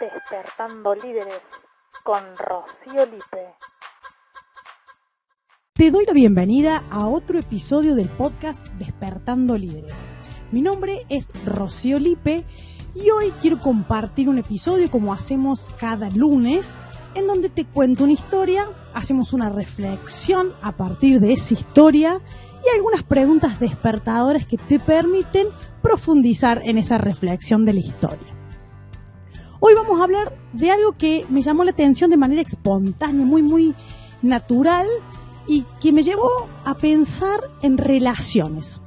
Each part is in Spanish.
Despertando Líderes con Rocío Lipe. Te doy la bienvenida a otro episodio del podcast Despertando Líderes. Mi nombre es Rocío Lipe y hoy quiero compartir un episodio como hacemos cada lunes en donde te cuento una historia, hacemos una reflexión a partir de esa historia y algunas preguntas despertadoras que te permiten profundizar en esa reflexión de la historia. Hoy vamos a hablar de algo que me llamó la atención de manera espontánea, muy, muy natural y que me llevó a pensar en relaciones.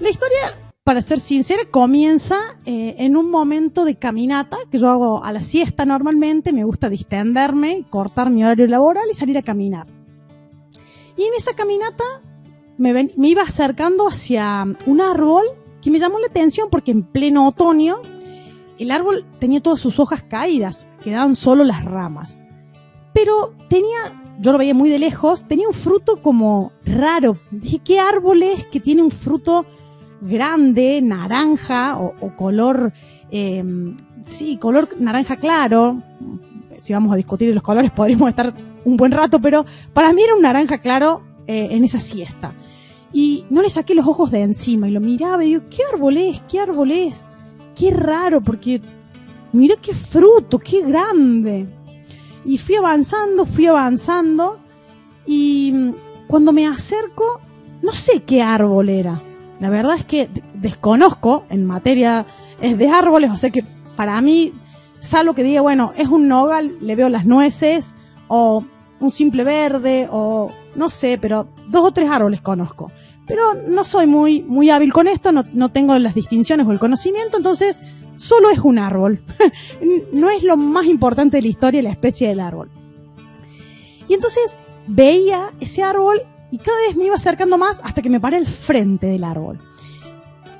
La historia, para ser sincera, comienza eh, en un momento de caminata que yo hago a la siesta normalmente, me gusta distenderme, cortar mi horario laboral y salir a caminar. Y en esa caminata me, me iba acercando hacia un árbol que me llamó la atención porque en pleno otoño el árbol tenía todas sus hojas caídas, quedaban solo las ramas. Pero tenía, yo lo veía muy de lejos, tenía un fruto como raro. Dije, ¿qué árbol es que tiene un fruto grande, naranja o, color, em, sí, color naranja claro? Si vamos a discutir los colores podríamos estar un buen rato, pero para mí era un naranja claro eh, en esa siesta. Y no le saqué los ojos de encima y lo miraba y digo, ¿qué árbol es? ¿Qué árbol es? Qué raro, porque mira qué fruto, qué grande. Y fui avanzando, fui avanzando, y mm, cuando me acerco, no sé qué árbol era. La verdad es que desconozco en materia de árboles, o sea que para mí, salvo que diga, bueno, es un nogal, le veo las nueces, o un simple verde, o no sé, pero dos o tres árboles conozco. Pero no soy muy, muy hábil con esto, no, no tengo las distinciones o el conocimiento, entonces solo es un árbol. no es lo más importante de la historia la especie del árbol. Y entonces veía ese árbol y cada vez me iba acercando más hasta que me paré al frente del árbol.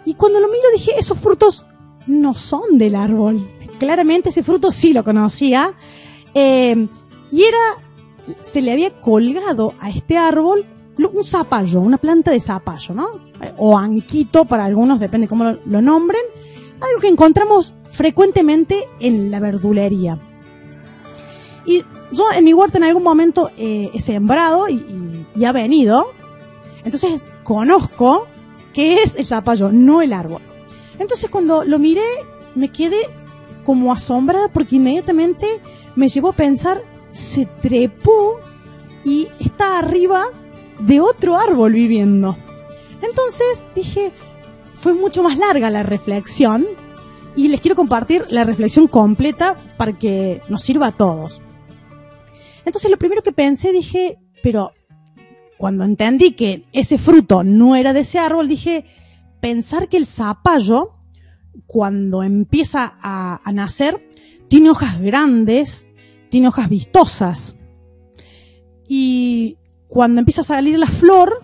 Y cuando lo miro dije, esos frutos no son del árbol. Claramente ese fruto sí lo conocía. Eh, y era, se le había colgado a este árbol un zapallo, una planta de zapallo, ¿no? O anquito para algunos, depende cómo lo, nombren. Algo que encontramos frecuentemente en la verdulería. Y yo en mi huerta en algún momento eh, he sembrado y, y, ha venido. Entonces conozco qué es el zapallo, no el árbol. Entonces cuando lo miré me quedé como asombrada porque inmediatamente me llevó a pensar, se trepó y está arriba de otro árbol viviendo. Entonces dije, fue mucho más larga la reflexión y les quiero compartir la reflexión completa para que nos sirva a todos. Entonces lo primero que pensé dije, pero cuando entendí que ese fruto no era de ese árbol, dije, pensar que el zapallo, cuando empieza a, a nacer, tiene hojas grandes, tiene hojas vistosas. Y cuando empieza a salir la flor,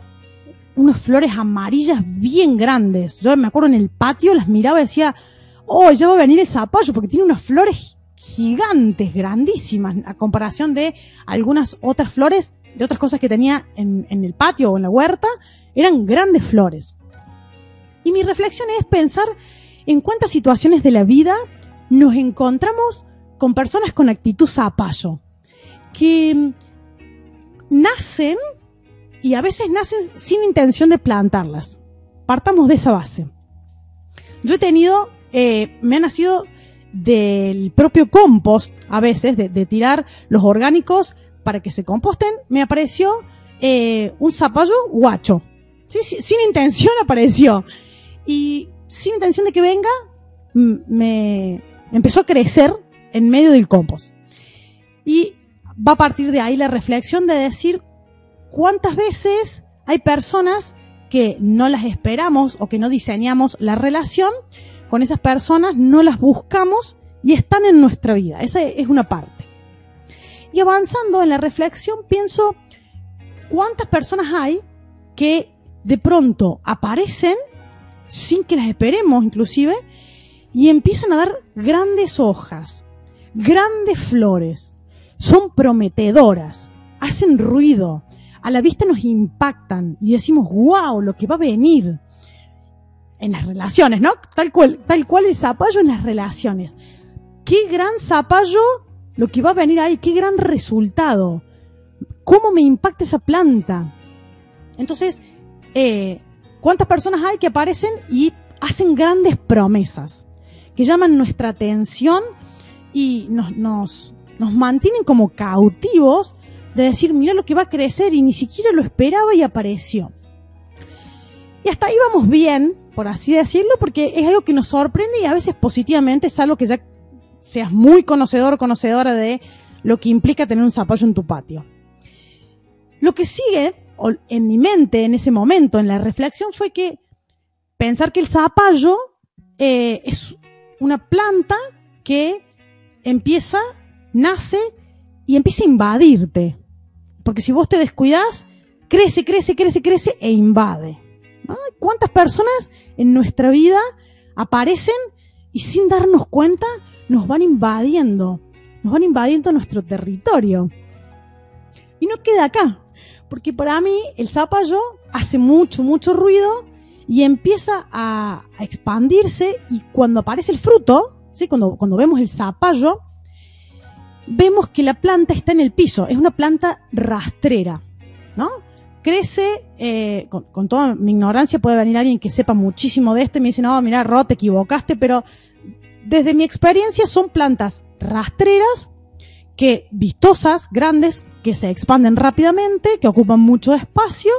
unas flores amarillas bien grandes. Yo me acuerdo en el patio, las miraba y decía, oh, ya va a venir el zapallo, porque tiene unas flores gigantes, grandísimas, a comparación de algunas otras flores, de otras cosas que tenía en, el patio o en la huerta, eran grandes flores. Y mi reflexión es pensar en cuántas situaciones de la vida nos encontramos con personas con actitud zapallo, que nacen y a veces nacen sin intención de plantarlas. Partamos de esa base. Yo he tenido, eh, me ha nacido del propio compost, a veces, de, tirar los orgánicos para que se composten, me apareció eh, un zapallo guacho. sin intención apareció. Y sin intención de que venga, me empezó a crecer en medio del compost. Y va a partir de ahí la reflexión de decir cuántas veces hay personas que no las esperamos o que no diseñamos la relación con esas personas, no las buscamos y están en nuestra vida. Esa es una parte. Y avanzando en la reflexión, pienso cuántas personas hay que de pronto aparecen sin que las esperemos inclusive y empiezan a dar grandes hojas, grandes flores, son prometedoras, hacen ruido, a la vista nos impactan y decimos, wow, lo que va a venir en las relaciones, ¿no? Tal cual, tal cual el zapallo en las relaciones. qué gran zapallo lo que va a venir ahí, qué gran resultado, cómo me impacta esa planta. Entonces, eh, ¿cuántas personas hay que aparecen y hacen grandes promesas, que llaman nuestra atención y nos, nos, nos mantienen como cautivos de decir, mira lo que va a crecer y ni siquiera lo esperaba y apareció. Y hasta ahí vamos bien, por así decirlo, porque es algo que nos sorprende y a veces positivamente es algo que ya seas muy conocedor o conocedora de lo que implica tener un zapallo en tu patio. Lo que sigue en mi mente en ese momento, en la reflexión, fue que pensar que el zapallo eh, es una planta que empieza, nace y empieza a invadirte. Porque si vos te descuidas, crece, crece, crece, crece e invade. ¿Cuántas personas en nuestra vida aparecen y sin darnos cuenta nos van invadiendo, nos van invadiendo nuestro territorio? Y no queda acá, porque para mí el zapallo hace mucho, mucho ruido y empieza a, expandirse y cuando aparece el fruto, ¿sí? cuando, cuando vemos el zapallo, vemos que la planta está en el piso, es una planta rastrera, ¿no? Crece, eh, con, toda mi ignorancia puede venir alguien que sepa muchísimo de esto y me dice, no, mira, Ro, te equivocaste, pero desde mi experiencia son plantas rastreras, que vistosas, grandes, que se expanden rápidamente, que ocupan mucho espacio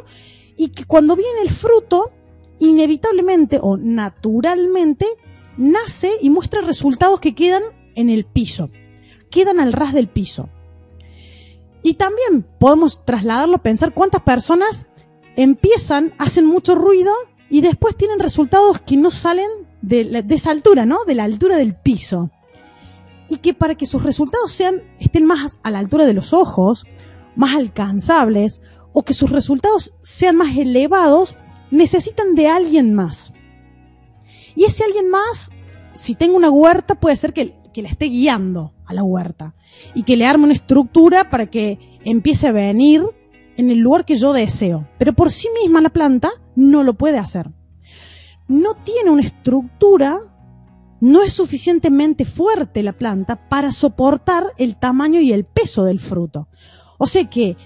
y que cuando viene el fruto, inevitablemente o naturalmente, nace y muestra resultados que quedan en el piso quedan al ras del piso. Y también podemos trasladarlo, pensar cuántas personas empiezan, hacen mucho ruido y después tienen resultados que no salen de, esa altura, ¿no? De la altura del piso. Y que para que sus resultados sean, estén más a la altura de los ojos, más alcanzables, o que sus resultados sean más elevados, necesitan de alguien más. Y ese alguien más, si tengo una huerta, puede ser que que la esté guiando a la huerta y que le arme una estructura para que empiece a venir en el lugar que yo deseo. Pero por sí misma la planta no lo puede hacer. No tiene una estructura, no es suficientemente fuerte la planta para soportar el tamaño y el peso del fruto. O sea que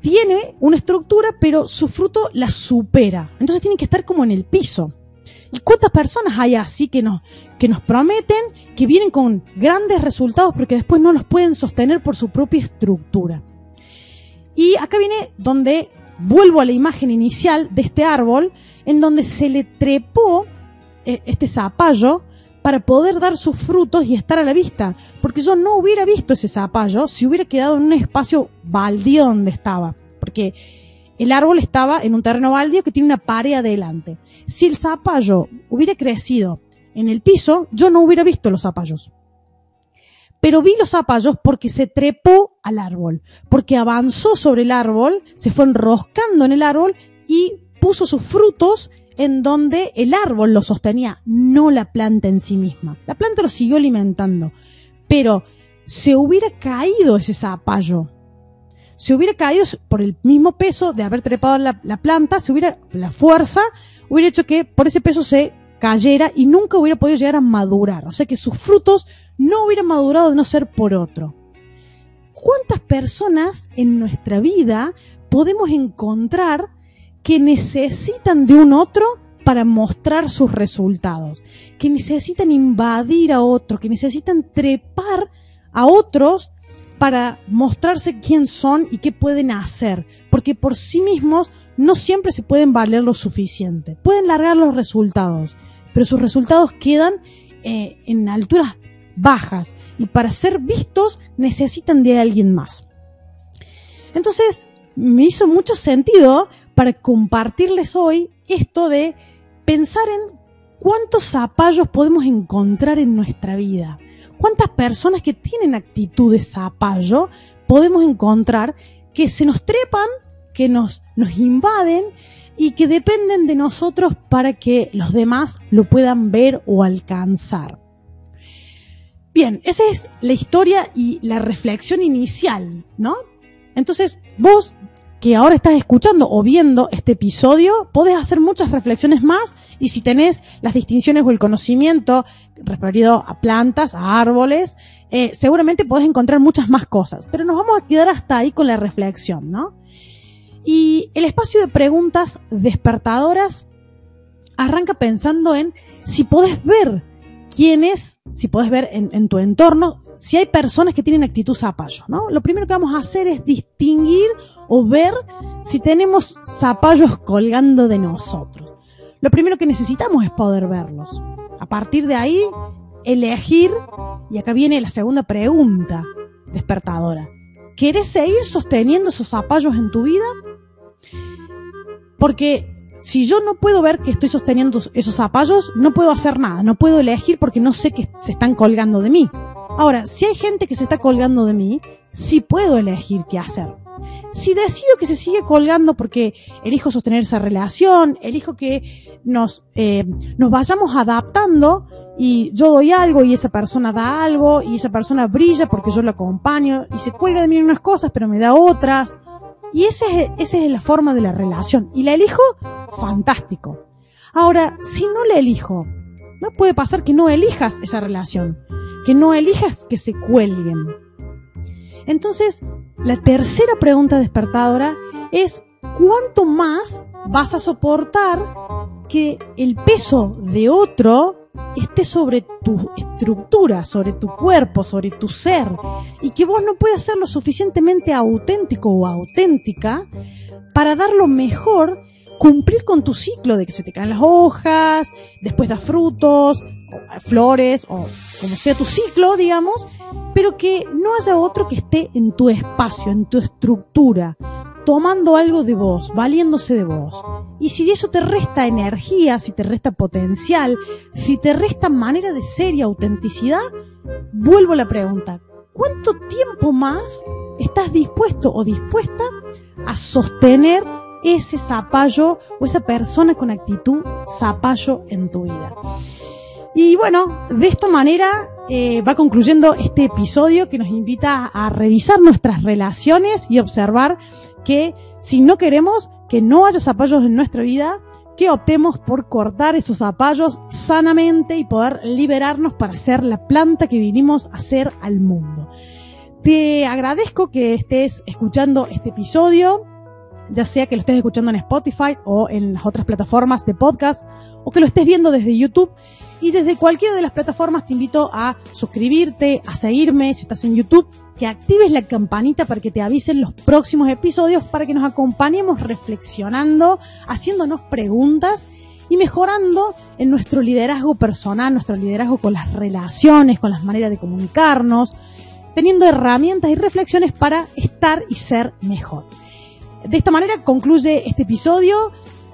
tiene una estructura, pero su fruto la supera. Entonces tiene que estar como en el piso. ¿Y cuántas personas hay así que nos, que nos prometen que vienen con grandes resultados porque después no los pueden sostener por su propia estructura? Y acá viene donde vuelvo a la imagen inicial de este árbol, en donde se le trepó eh, este zapallo para poder dar sus frutos y estar a la vista. Porque yo no hubiera visto ese zapallo si hubiera quedado en un espacio baldío donde estaba. Porque el árbol estaba en un terreno baldío que tiene una pared adelante. Si el zapallo hubiera crecido en el piso, yo no hubiera visto los zapallos. Pero vi los zapallos porque se trepó al árbol, porque avanzó sobre el árbol, se fue enroscando en el árbol y puso sus frutos en donde el árbol lo sostenía, no la planta en sí misma. La planta lo siguió alimentando, pero se hubiera caído ese zapallo si hubiera caído por el mismo peso de haber trepado la, la planta, si hubiera, la fuerza hubiera hecho que por ese peso se cayera y nunca hubiera podido llegar a madurar. O sea que sus frutos no hubieran madurado de no ser por otro. ¿Cuántas personas en nuestra vida podemos encontrar que necesitan de un otro para mostrar sus resultados? Que necesitan invadir a otro, que necesitan trepar a otros para mostrarse quién son y qué pueden hacer, porque por sí mismos no siempre se pueden valer lo suficiente. Pueden largar los resultados, pero sus resultados quedan eh, en alturas bajas y para ser vistos necesitan de alguien más. Entonces, me hizo mucho sentido para compartirles hoy esto de pensar en cuántos zapallos podemos encontrar en nuestra vida cuántas personas que tienen actitudes zapallo podemos encontrar que se nos trepan, que nos, nos invaden y que dependen de nosotros para que los demás lo puedan ver o alcanzar. Bien, esa es la historia y la reflexión inicial, ¿no? Entonces, vos que ahora estás escuchando o viendo este episodio, podés hacer muchas reflexiones más y si tenés las distinciones o el conocimiento referido a plantas, a árboles, eh, seguramente podés encontrar muchas más cosas. Pero nos vamos a quedar hasta ahí con la reflexión, ¿no? Y el espacio de preguntas despertadoras arranca pensando en si podés ver quién es, si podés ver en, en tu entorno, si hay personas que tienen actitud zapallo, ¿no? Lo primero que vamos a hacer es distinguir o ver si tenemos zapallos colgando de nosotros. Lo primero que necesitamos es poder verlos. A partir de ahí, elegir, y acá viene la segunda pregunta despertadora. ¿Querés seguir sosteniendo esos zapallos en tu vida? Porque si yo no puedo ver que estoy sosteniendo esos zapallos, no puedo hacer nada, no puedo elegir porque no sé que se están colgando de mí. Ahora, si hay gente que se está colgando de mí, sí puedo elegir qué hacer. Si decido que se sigue colgando porque elijo sostener esa relación, elijo que nos, eh, nos vayamos adaptando y yo doy algo y esa persona da algo y esa persona brilla porque yo lo acompaño y se cuelga de mí unas cosas pero me da otras. Y esa es, esa es la forma de la relación. Y la elijo, fantástico. Ahora, si no la elijo, no puede pasar que no elijas esa relación que no elijas que se cuelguen. Entonces, la tercera pregunta despertadora es ¿cuánto más vas a soportar que el peso de otro esté sobre tu estructura, sobre tu cuerpo, sobre tu ser, y que vos no puedas ser lo suficientemente auténtico o auténtica para dar lo mejor, cumplir con tu ciclo de que se te caen las hojas, después da frutos, flores o como sea tu ciclo, digamos, pero que no haya otro que esté en tu espacio, en tu estructura, tomando algo de vos, valiéndose de vos. Y si de eso te resta energía, si te resta potencial, si te resta manera de ser y autenticidad, vuelvo a la pregunta, ¿cuánto tiempo más estás dispuesto o dispuesta a sostener ese zapallo o esa persona con actitud zapallo en tu vida? Y bueno, de esta manera eh, va concluyendo este episodio que nos invita a revisar nuestras relaciones y observar que si no queremos que no haya zapallos en nuestra vida, que optemos por cortar esos zapallos sanamente y poder liberarnos para ser la planta que vinimos a ser al mundo. Te agradezco que estés escuchando este episodio, ya sea que lo estés escuchando en Spotify o en las otras plataformas de podcast o que lo estés viendo desde YouTube y desde cualquiera de las plataformas te invito a suscribirte, a seguirme si estás en YouTube, que actives la campanita para que te avisen los próximos episodios, para que nos acompañemos reflexionando, haciéndonos preguntas y mejorando en nuestro liderazgo personal, nuestro liderazgo con las relaciones, con las maneras de comunicarnos, teniendo herramientas y reflexiones para estar y ser mejor. De esta manera concluye este episodio.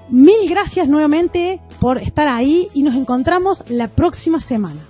Mil gracias nuevamente por estar ahí y nos encontramos la próxima semana.